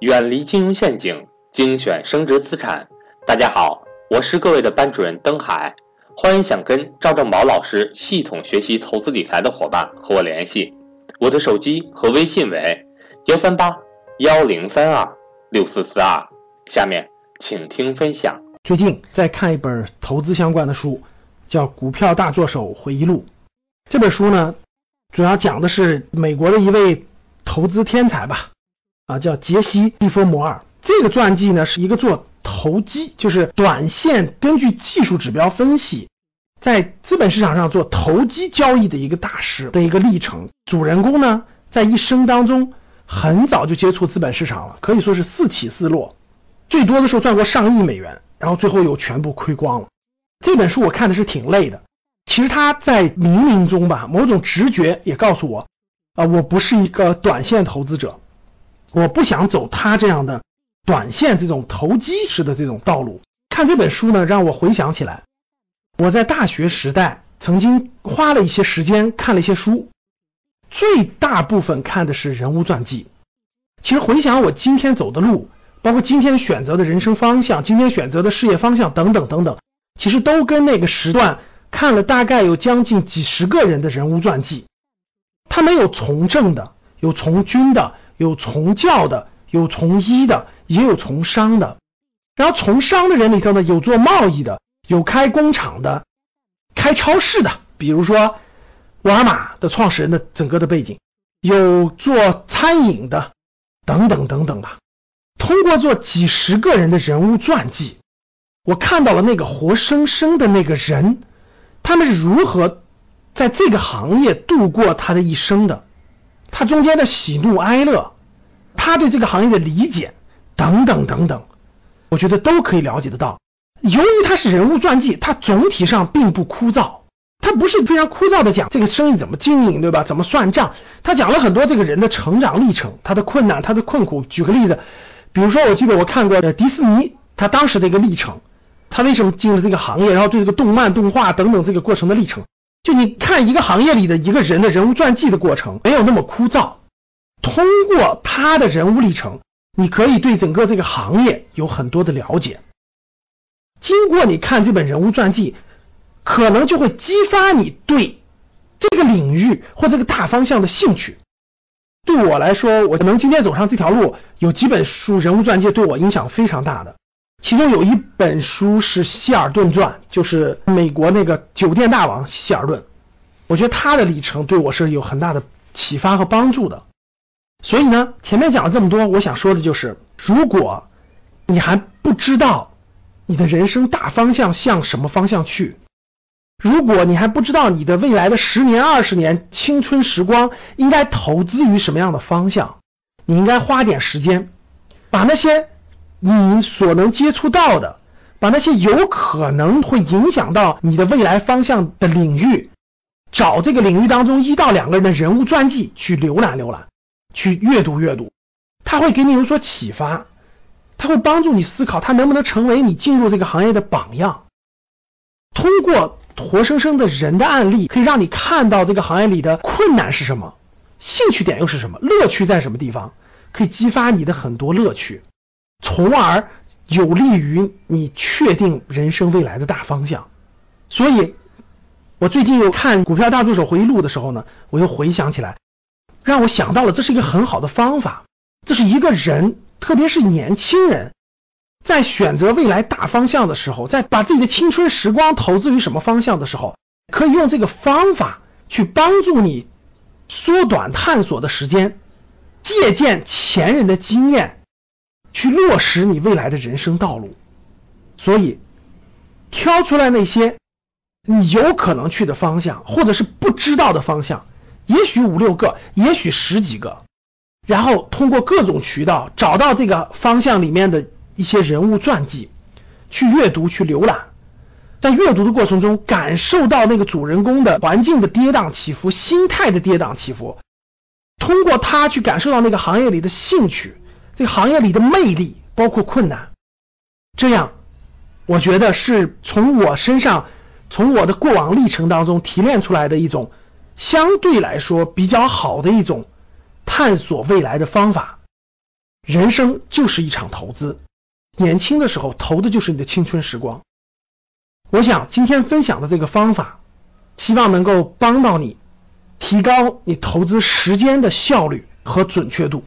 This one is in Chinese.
远离金融陷阱，精选升值资产。大家好，我是各位的班主任登海，欢迎想跟赵正宝老师系统学习投资理财的伙伴和我联系，我的手机和微信为幺三八幺零三二六四四二。下面请听分享。最近在看一本投资相关的书，叫《股票大作手回忆录》。这本书呢，主要讲的是美国的一位投资天才吧。啊，叫杰西·利弗摩尔。这个传记呢，是一个做投机，就是短线根据技术指标分析，在资本市场上做投机交易的一个大师的一个历程。主人公呢，在一生当中很早就接触资本市场了，可以说是四起四落，最多的时候赚过上亿美元，然后最后又全部亏光了。这本书我看的是挺累的。其实他在冥冥中吧，某种直觉也告诉我，啊，我不是一个短线投资者。我不想走他这样的短线这种投机式的这种道路。看这本书呢，让我回想起来，我在大学时代曾经花了一些时间看了一些书，最大部分看的是人物传记。其实回想我今天走的路，包括今天选择的人生方向、今天选择的事业方向等等等等，其实都跟那个时段看了大概有将近几十个人的人物传记。他们有从政的，有从军的。有从教的，有从医的，也有从商的。然后从商的人里头呢，有做贸易的，有开工厂的，开超市的，比如说沃尔玛的创始人的整个的背景，有做餐饮的，等等等等吧。通过做几十个人的人物传记，我看到了那个活生生的那个人，他们是如何在这个行业度过他的一生的。他中间的喜怒哀乐，他对这个行业的理解等等等等，我觉得都可以了解得到。由于他是人物传记，他总体上并不枯燥，他不是非常枯燥的讲这个生意怎么经营，对吧？怎么算账？他讲了很多这个人的成长历程，他的困难，他的困苦。举个例子，比如说，我记得我看过迪士尼他当时的一个历程，他为什么进入这个行业，然后对这个动漫、动画等等这个过程的历程。就你看一个行业里的一个人的人物传记的过程，没有那么枯燥。通过他的人物历程，你可以对整个这个行业有很多的了解。经过你看这本人物传记，可能就会激发你对这个领域或这个大方向的兴趣。对我来说，我能今天走上这条路，有几本书人物传记对我影响非常大的。其中有一本书是希尔顿传，就是美国那个酒店大王希尔顿，我觉得他的历程对我是有很大的启发和帮助的。所以呢，前面讲了这么多，我想说的就是，如果你还不知道你的人生大方向向什么方向去，如果你还不知道你的未来的十年、二十年青春时光应该投资于什么样的方向，你应该花点时间把那些。你所能接触到的，把那些有可能会影响到你的未来方向的领域，找这个领域当中一到两个人的人物传记去浏览浏览，去阅读阅读，他会给你有所启发，他会帮助你思考，他能不能成为你进入这个行业的榜样。通过活生生的人的案例，可以让你看到这个行业里的困难是什么，兴趣点又是什么，乐趣在什么地方，可以激发你的很多乐趣。从而有利于你确定人生未来的大方向。所以，我最近又看《股票大助手回忆录》的时候呢，我又回想起来，让我想到了这是一个很好的方法。这是一个人，特别是年轻人，在选择未来大方向的时候，在把自己的青春时光投资于什么方向的时候，可以用这个方法去帮助你缩短探索的时间，借鉴前人的经验。去落实你未来的人生道路，所以挑出来那些你有可能去的方向，或者是不知道的方向，也许五六个，也许十几个，然后通过各种渠道找到这个方向里面的一些人物传记，去阅读、去浏览，在阅读的过程中感受到那个主人公的环境的跌宕起伏、心态的跌宕起伏，通过他去感受到那个行业里的兴趣。这行业里的魅力，包括困难，这样，我觉得是从我身上，从我的过往历程当中提炼出来的一种相对来说比较好的一种探索未来的方法。人生就是一场投资，年轻的时候投的就是你的青春时光。我想今天分享的这个方法，希望能够帮到你，提高你投资时间的效率和准确度。